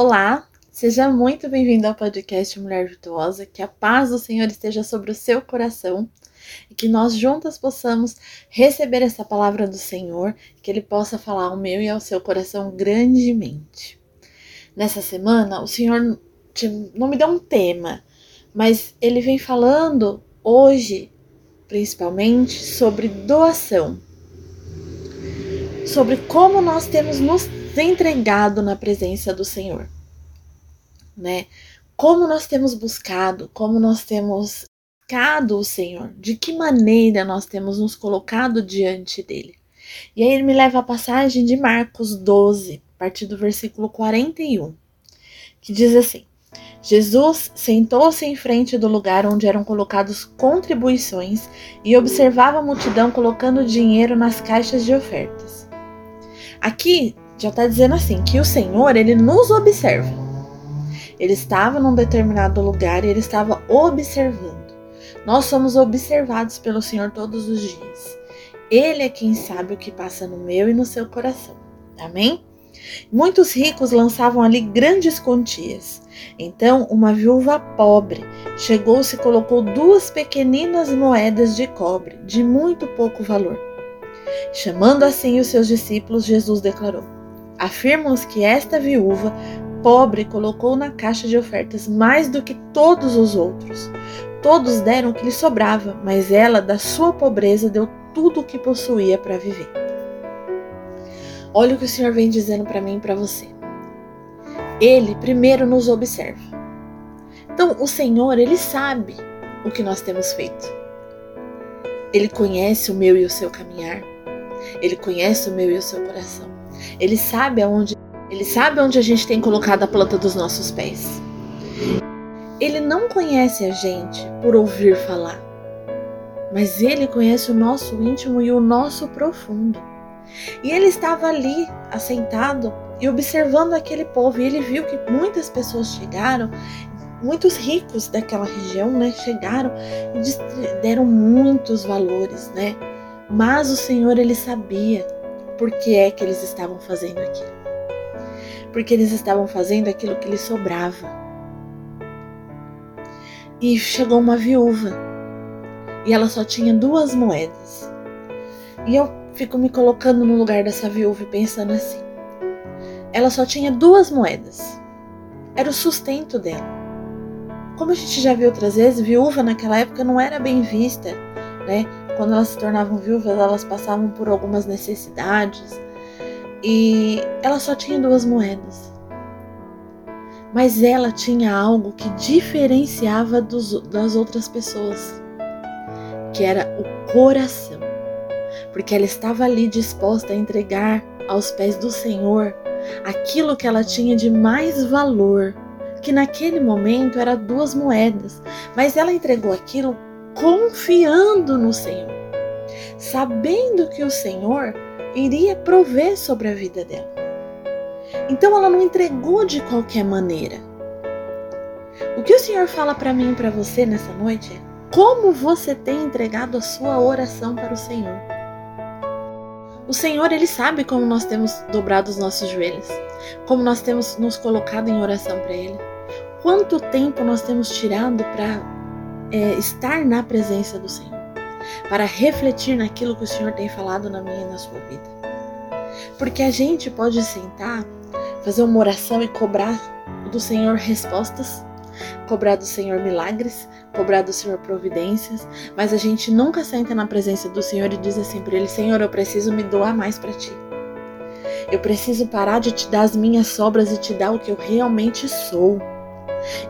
Olá, seja muito bem-vindo ao podcast Mulher Virtuosa. Que a paz do Senhor esteja sobre o seu coração e que nós juntas possamos receber essa palavra do Senhor, que Ele possa falar ao meu e ao seu coração grandemente. Nessa semana, o Senhor não me deu um tema, mas Ele vem falando hoje, principalmente, sobre doação. Sobre como nós temos nos entregado na presença do Senhor, né? Como nós temos buscado, como nós temos buscado o Senhor, de que maneira nós temos nos colocado diante dele. E aí ele me leva à passagem de Marcos 12, a partir do versículo 41, que diz assim: Jesus sentou-se em frente do lugar onde eram colocados contribuições e observava a multidão colocando dinheiro nas caixas de ofertas. Aqui já está dizendo assim que o Senhor ele nos observa. Ele estava num determinado lugar e ele estava observando. Nós somos observados pelo Senhor todos os dias. Ele é quem sabe o que passa no meu e no seu coração. Amém? Muitos ricos lançavam ali grandes quantias. Então, uma viúva pobre chegou-se e colocou duas pequeninas moedas de cobre, de muito pouco valor. Chamando assim os seus discípulos, Jesus declarou: Afirmam-os que esta viúva pobre colocou na caixa de ofertas mais do que todos os outros. Todos deram o que lhe sobrava, mas ela, da sua pobreza, deu tudo o que possuía para viver. Olha o que o Senhor vem dizendo para mim e para você. Ele primeiro nos observa. Então, o Senhor, ele sabe o que nós temos feito. Ele conhece o meu e o seu caminhar. Ele conhece o meu e o seu coração. Ele sabe aonde, ele sabe onde a gente tem colocado a planta dos nossos pés. Ele não conhece a gente por ouvir falar, mas ele conhece o nosso íntimo e o nosso profundo. E ele estava ali, assentado e observando aquele povo, e ele viu que muitas pessoas chegaram, muitos ricos daquela região, né, chegaram e deram muitos valores, né? Mas o Senhor ele sabia por que é que eles estavam fazendo aquilo. Porque eles estavam fazendo aquilo que lhes sobrava. E chegou uma viúva e ela só tinha duas moedas. E eu fico me colocando no lugar dessa viúva e pensando assim: ela só tinha duas moedas. Era o sustento dela. Como a gente já viu outras vezes, viúva naquela época não era bem vista, né? Quando elas se tornavam viúvas, elas passavam por algumas necessidades e ela só tinha duas moedas. Mas ela tinha algo que diferenciava dos, das outras pessoas, que era o coração, porque ela estava ali disposta a entregar aos pés do Senhor aquilo que ela tinha de mais valor, que naquele momento era duas moedas, mas ela entregou aquilo confiando no Senhor, sabendo que o Senhor iria prover sobre a vida dela. Então ela não entregou de qualquer maneira. O que o Senhor fala para mim e para você nessa noite é como você tem entregado a sua oração para o Senhor. O Senhor, Ele sabe como nós temos dobrado os nossos joelhos, como nós temos nos colocado em oração para Ele. Quanto tempo nós temos tirado para é, estar na presença do Senhor, para refletir naquilo que o Senhor tem falado na minha e na sua vida. Porque a gente pode sentar, fazer uma oração e cobrar do Senhor respostas, cobrar do Senhor milagres, cobrar do Senhor providências, mas a gente nunca senta na presença do Senhor e diz assim para Ele: Senhor, eu preciso me doar mais para Ti. Eu preciso parar de te dar as minhas sobras e te dar o que eu realmente sou.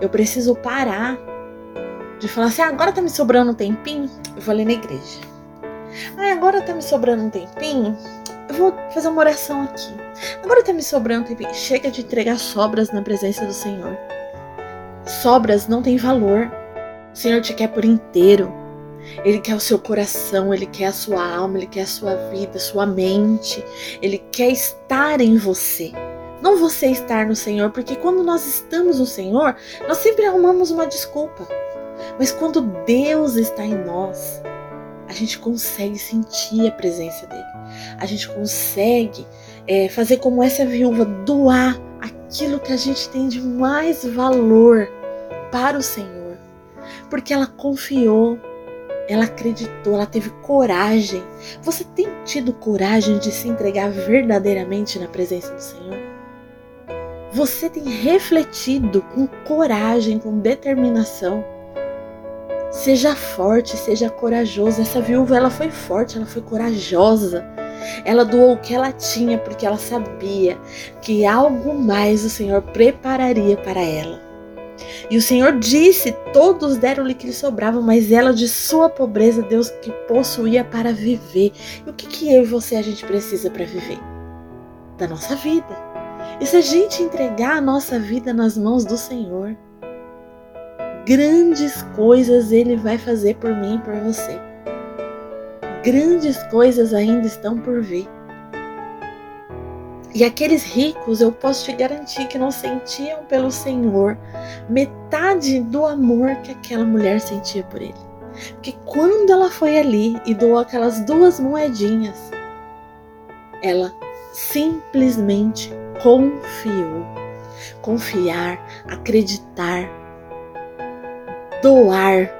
Eu preciso parar de falar assim, ah, agora tá me sobrando um tempinho, eu vou ler na igreja. Ah, agora tá me sobrando um tempinho, eu vou fazer uma oração aqui. Agora tá me sobrando um tempinho. Chega de entregar sobras na presença do Senhor. Sobras não têm valor. O Senhor te quer por inteiro. Ele quer o seu coração, ele quer a sua alma, ele quer a sua vida, sua mente. Ele quer estar em você. Não você estar no Senhor, porque quando nós estamos no Senhor, nós sempre arrumamos uma desculpa. Mas quando Deus está em nós, a gente consegue sentir a presença dele. A gente consegue é, fazer como essa viúva, doar aquilo que a gente tem de mais valor para o Senhor, porque ela confiou, ela acreditou, ela teve coragem. Você tem tido coragem de se entregar verdadeiramente na presença do Senhor? Você tem refletido com coragem, com determinação? Seja forte, seja corajoso. Essa viúva, ela foi forte, ela foi corajosa. Ela doou o que ela tinha porque ela sabia que algo mais o Senhor prepararia para ela. E o Senhor disse: Todos deram-lhe que lhe sobrava, mas ela de sua pobreza Deus que possuía para viver. E o que, que eu e você a gente precisa para viver? Da nossa vida. E se a gente entregar a nossa vida nas mãos do Senhor, grandes coisas Ele vai fazer por mim e por você. Grandes coisas ainda estão por vir. E aqueles ricos, eu posso te garantir que não sentiam pelo Senhor metade do amor que aquela mulher sentia por ele. Porque quando ela foi ali e doou aquelas duas moedinhas, ela simplesmente confiou. Confiar, acreditar, doar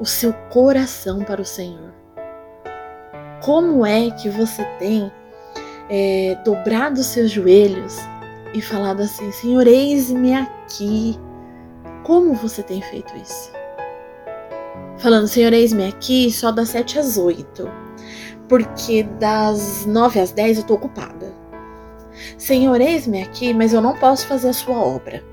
o seu coração para o Senhor. Como é que você tem é, dobrado os seus joelhos e falado assim: Senhor, eis-me aqui. Como você tem feito isso? Falando, Senhor, eis-me aqui só das 7 às 8, porque das 9 às 10 eu tô ocupada. Senhor, eis-me aqui, mas eu não posso fazer a sua obra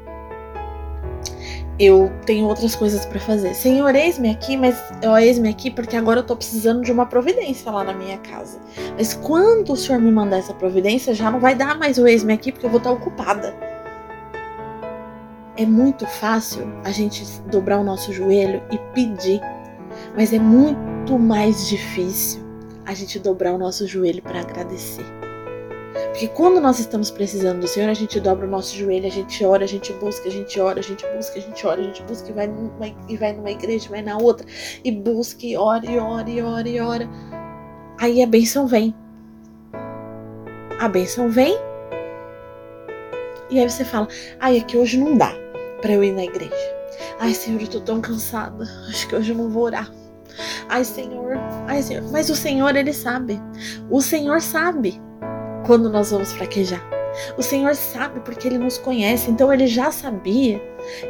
eu tenho outras coisas para fazer. Senhor, eis-me aqui, mas eu eis-me aqui porque agora eu tô precisando de uma providência lá na minha casa. Mas quando o Senhor me mandar essa providência, já não vai dar mais o eis-me aqui porque eu vou estar ocupada. É muito fácil a gente dobrar o nosso joelho e pedir, mas é muito mais difícil a gente dobrar o nosso joelho para agradecer. Porque quando nós estamos precisando do Senhor, a gente dobra o nosso joelho, a gente ora, a gente busca, a gente ora, a gente busca, a gente ora, a gente busca e vai numa, e vai numa igreja, vai na outra, e busca, e ora, e ora, e ora, e ora. Aí a bênção vem. A bênção vem. E aí você fala, ai, é que hoje não dá para eu ir na igreja. Ai, Senhor, eu tô tão cansada. Acho que hoje eu não vou orar. Ai, Senhor, ai, Senhor. Mas o Senhor, ele sabe. O Senhor sabe quando nós vamos fraquejar. O Senhor sabe porque Ele nos conhece, então Ele já sabia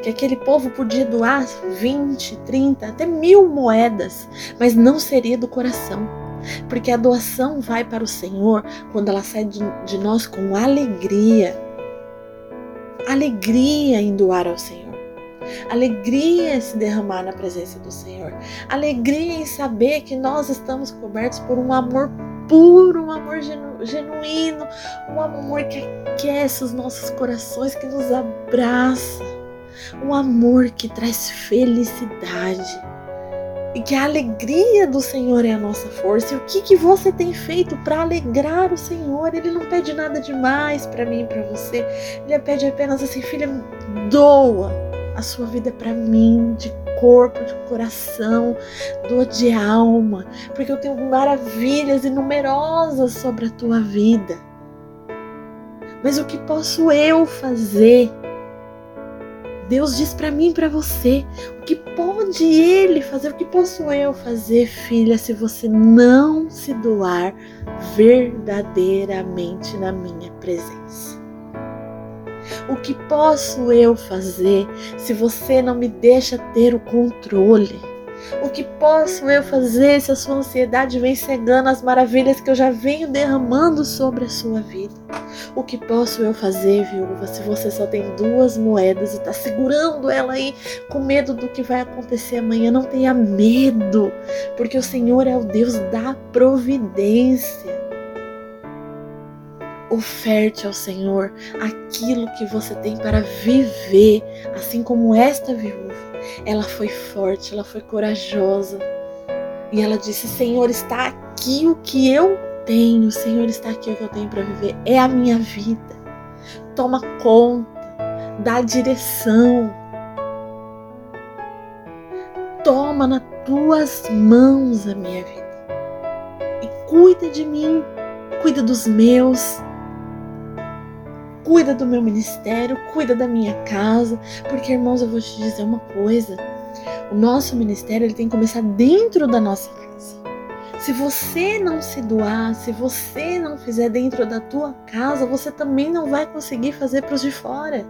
que aquele povo podia doar 20, 30, até mil moedas, mas não seria do coração. Porque a doação vai para o Senhor quando ela sai de, de nós com alegria. Alegria em doar ao Senhor. Alegria em se derramar na presença do Senhor. Alegria em saber que nós estamos cobertos por um amor puro, um amor genu, genuíno, um amor que aquece os nossos corações, que nos abraça, um amor que traz felicidade. E que a alegria do Senhor é a nossa força. E o que, que você tem feito para alegrar o Senhor? Ele não pede nada demais para mim e para você. Ele pede apenas assim, filha, doa a sua vida para mim de corpo, de coração, doa de alma, porque eu tenho maravilhas e numerosas sobre a tua vida. Mas o que posso eu fazer? Deus diz para mim e para você, o que pode ele fazer? O que posso eu fazer, filha, se você não se doar verdadeiramente na minha presença? O que posso eu fazer se você não me deixa ter o controle? O que posso eu fazer se a sua ansiedade vem cegando as maravilhas que eu já venho derramando sobre a sua vida? O que posso eu fazer, viúva, se você só tem duas moedas e está segurando ela aí com medo do que vai acontecer amanhã? Não tenha medo, porque o Senhor é o Deus da providência oferte ao Senhor aquilo que você tem para viver, assim como esta viúva. Ela foi forte, ela foi corajosa. E ela disse: Senhor, está aqui o que eu tenho. Senhor, está aqui o que eu tenho para viver. É a minha vida. Toma conta, dá direção. Toma nas tuas mãos a minha vida. E cuida de mim, cuida dos meus, cuida do meu ministério, cuida da minha casa, porque irmãos, eu vou te dizer uma coisa. O nosso ministério ele tem que começar dentro da nossa casa. Se você não se doar, se você não fizer dentro da tua casa, você também não vai conseguir fazer para os de fora.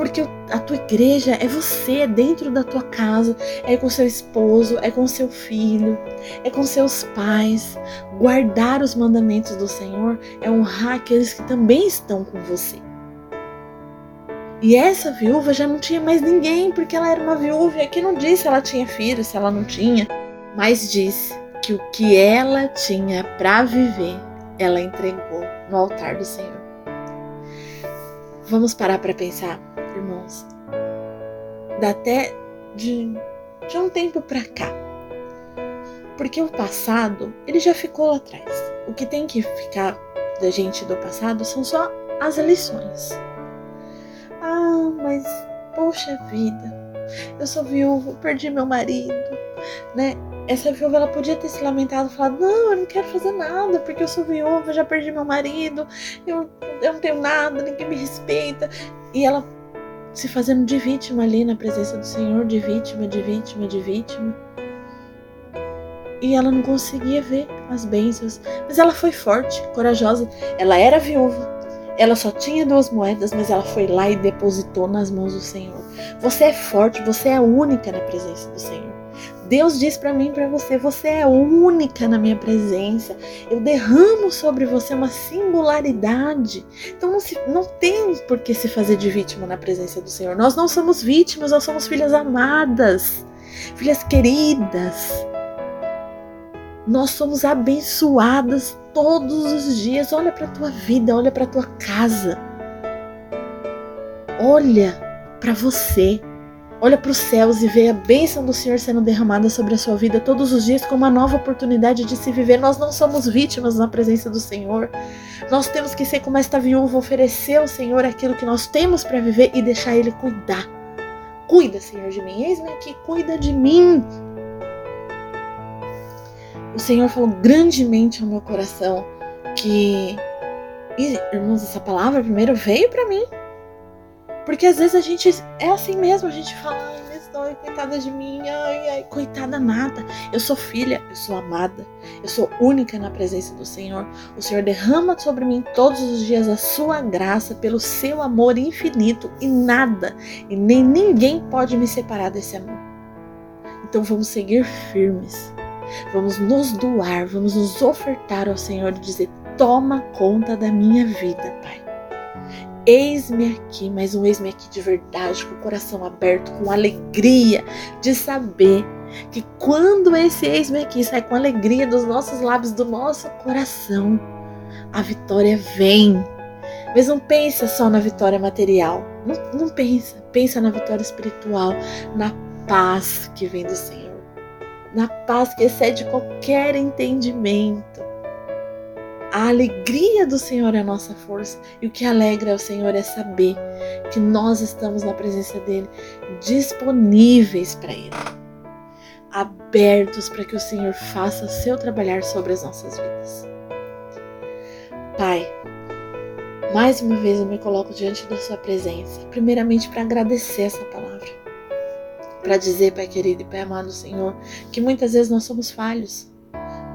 Porque a tua igreja é você, é dentro da tua casa, é com seu esposo, é com seu filho, é com seus pais. Guardar os mandamentos do Senhor é honrar aqueles que também estão com você. E essa viúva já não tinha mais ninguém, porque ela era uma viúva e aqui não disse se ela tinha filho, se ela não tinha, mas disse que o que ela tinha para viver, ela entregou no altar do Senhor. Vamos parar para pensar irmãos, dá até de, de um tempo para cá. Porque o passado, ele já ficou lá atrás. O que tem que ficar da gente do passado são só as lições. Ah, mas poxa vida, eu sou viúva, perdi meu marido, né? Essa viúva ela podia ter se lamentado falado: Não, eu não quero fazer nada porque eu sou viúva, já perdi meu marido, eu, eu não tenho nada, ninguém me respeita. E ela se fazendo de vítima ali na presença do Senhor, de vítima, de vítima, de vítima. E ela não conseguia ver as bênçãos, mas ela foi forte, corajosa. Ela era viúva, ela só tinha duas moedas, mas ela foi lá e depositou nas mãos do Senhor. Você é forte, você é única na presença do Senhor. Deus diz para mim e para você: você é única na minha presença. Eu derramo sobre você uma singularidade. Então não, se, não tem por que se fazer de vítima na presença do Senhor. Nós não somos vítimas, nós somos filhas amadas, filhas queridas. Nós somos abençoadas todos os dias. Olha para tua vida, olha para tua casa. Olha para você. Olha para os céus e vê a bênção do Senhor sendo derramada sobre a sua vida todos os dias como uma nova oportunidade de se viver. Nós não somos vítimas na presença do Senhor. Nós temos que ser como esta viúva, oferecer ao Senhor aquilo que nós temos para viver e deixar Ele cuidar. Cuida, Senhor, de mim. Eis-me aqui, cuida de mim. O Senhor falou grandemente ao meu coração que, irmãos, essa palavra primeiro veio para mim porque às vezes a gente é assim mesmo, a gente fala, ai, mas dói, coitada de mim, ai, ai, coitada nada. Eu sou filha, eu sou amada, eu sou única na presença do Senhor. O Senhor derrama sobre mim todos os dias a sua graça pelo seu amor infinito e nada e nem ninguém pode me separar desse amor. Então vamos seguir firmes. Vamos nos doar, vamos nos ofertar ao Senhor e dizer: toma conta da minha vida, Pai. Eis-me aqui, mais um eis-me aqui de verdade, com o coração aberto, com alegria de saber que quando esse eis-me aqui sai com alegria dos nossos lábios, do nosso coração, a vitória vem. Mas não pensa só na vitória material, não, não pensa, pensa na vitória espiritual, na paz que vem do Senhor, na paz que excede qualquer entendimento a alegria do Senhor é a nossa força. E o que alegra o Senhor é saber que nós estamos na presença dEle, disponíveis para Ele, abertos para que o Senhor faça seu trabalhar sobre as nossas vidas. Pai, mais uma vez eu me coloco diante da Sua presença, primeiramente para agradecer essa palavra, para dizer, Pai querido e Pai amado Senhor, que muitas vezes nós somos falhos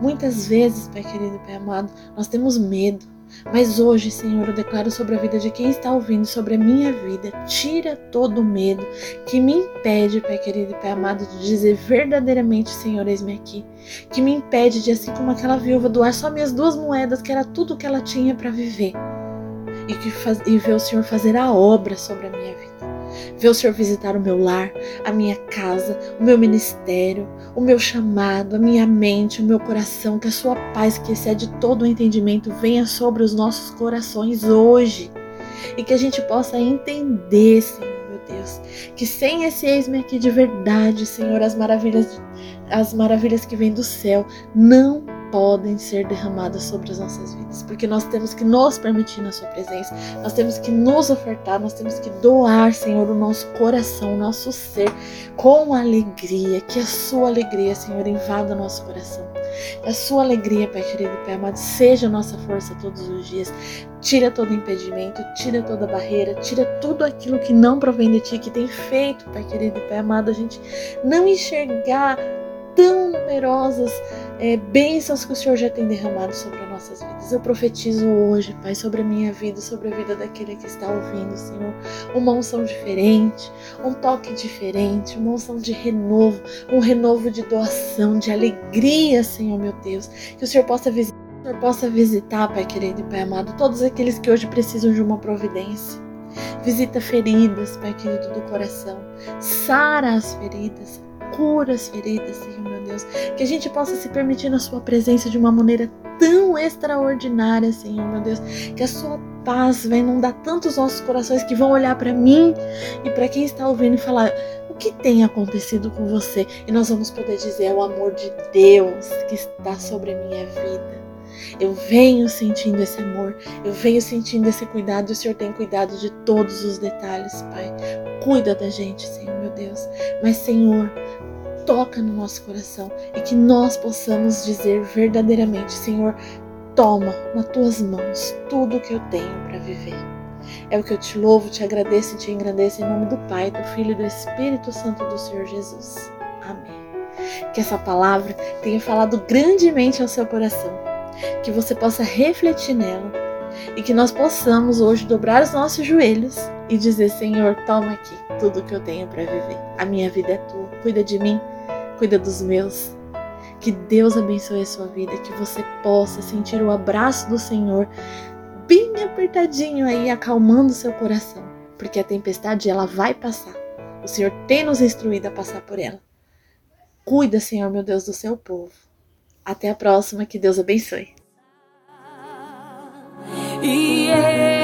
Muitas vezes, Pai querido Pai amado, nós temos medo. Mas hoje, Senhor, eu declaro sobre a vida de quem está ouvindo, sobre a minha vida, tira todo o medo que me impede, Pai querido e Pai amado, de dizer verdadeiramente, Senhor, eis-me aqui. Que me impede de, assim como aquela viúva, doar só minhas duas moedas, que era tudo que ela tinha para viver. E, que faz, e ver o Senhor fazer a obra sobre a minha vida ver o Senhor visitar o meu lar, a minha casa, o meu ministério, o meu chamado, a minha mente, o meu coração, que a sua paz que excede todo o entendimento venha sobre os nossos corações hoje. E que a gente possa entender, Senhor, meu Deus, que sem esse eis-me aqui de verdade, Senhor, as maravilhas as maravilhas que vêm do céu não podem ser derramadas sobre as nossas vidas, porque nós temos que nos permitir na Sua presença, nós temos que nos ofertar, nós temos que doar, Senhor, o nosso coração, o nosso ser, com alegria, que a Sua alegria, Senhor, invada nosso coração. Que a Sua alegria, Pai querido, Pai amado, seja a nossa força todos os dias. Tira todo impedimento, tira toda barreira, tira tudo aquilo que não provém de Ti, que tem feito, Pai querido, Pai amado, a gente não enxergar tão numerosas é, bênçãos que o Senhor já tem derramado sobre as nossas vidas. Eu profetizo hoje, Pai, sobre a minha vida, sobre a vida daquele que está ouvindo, Senhor, uma unção diferente, um toque diferente, uma unção de renovo, um renovo de doação, de alegria, Senhor, meu Deus. Que o Senhor possa visitar. O Senhor possa visitar, Pai querido e Pai amado, todos aqueles que hoje precisam de uma providência. Visita feridas, Pai querido do coração. Sara as feridas, cura as feridas, Senhor Deus. Que a gente possa se permitir na Sua presença de uma maneira tão extraordinária, Senhor meu Deus. Que a Sua paz vai inundar tantos nossos corações que vão olhar para mim e para quem está ouvindo e falar: o que tem acontecido com você? E nós vamos poder dizer: é o amor de Deus que está sobre a minha vida. Eu venho sentindo esse amor, eu venho sentindo esse cuidado, o Senhor tem cuidado de todos os detalhes, Pai. Cuida da gente, Senhor, meu Deus. Mas, Senhor, toca no nosso coração e que nós possamos dizer verdadeiramente: Senhor, toma nas tuas mãos tudo o que eu tenho para viver. É o que eu te louvo, te agradeço e te engrandeço em nome do Pai, do Filho e do Espírito Santo do Senhor Jesus. Amém. Que essa palavra tenha falado grandemente ao seu coração, que você possa refletir nela e que nós possamos hoje dobrar os nossos joelhos e dizer: Senhor, toma aqui tudo o que eu tenho para viver. A minha vida é tua, cuida de mim cuida dos meus. Que Deus abençoe a sua vida, que você possa sentir o abraço do Senhor bem apertadinho aí, acalmando seu coração, porque a tempestade ela vai passar. O Senhor tem nos instruído a passar por ela. Cuida, Senhor, meu Deus, do seu povo. Até a próxima, que Deus abençoe. Yeah.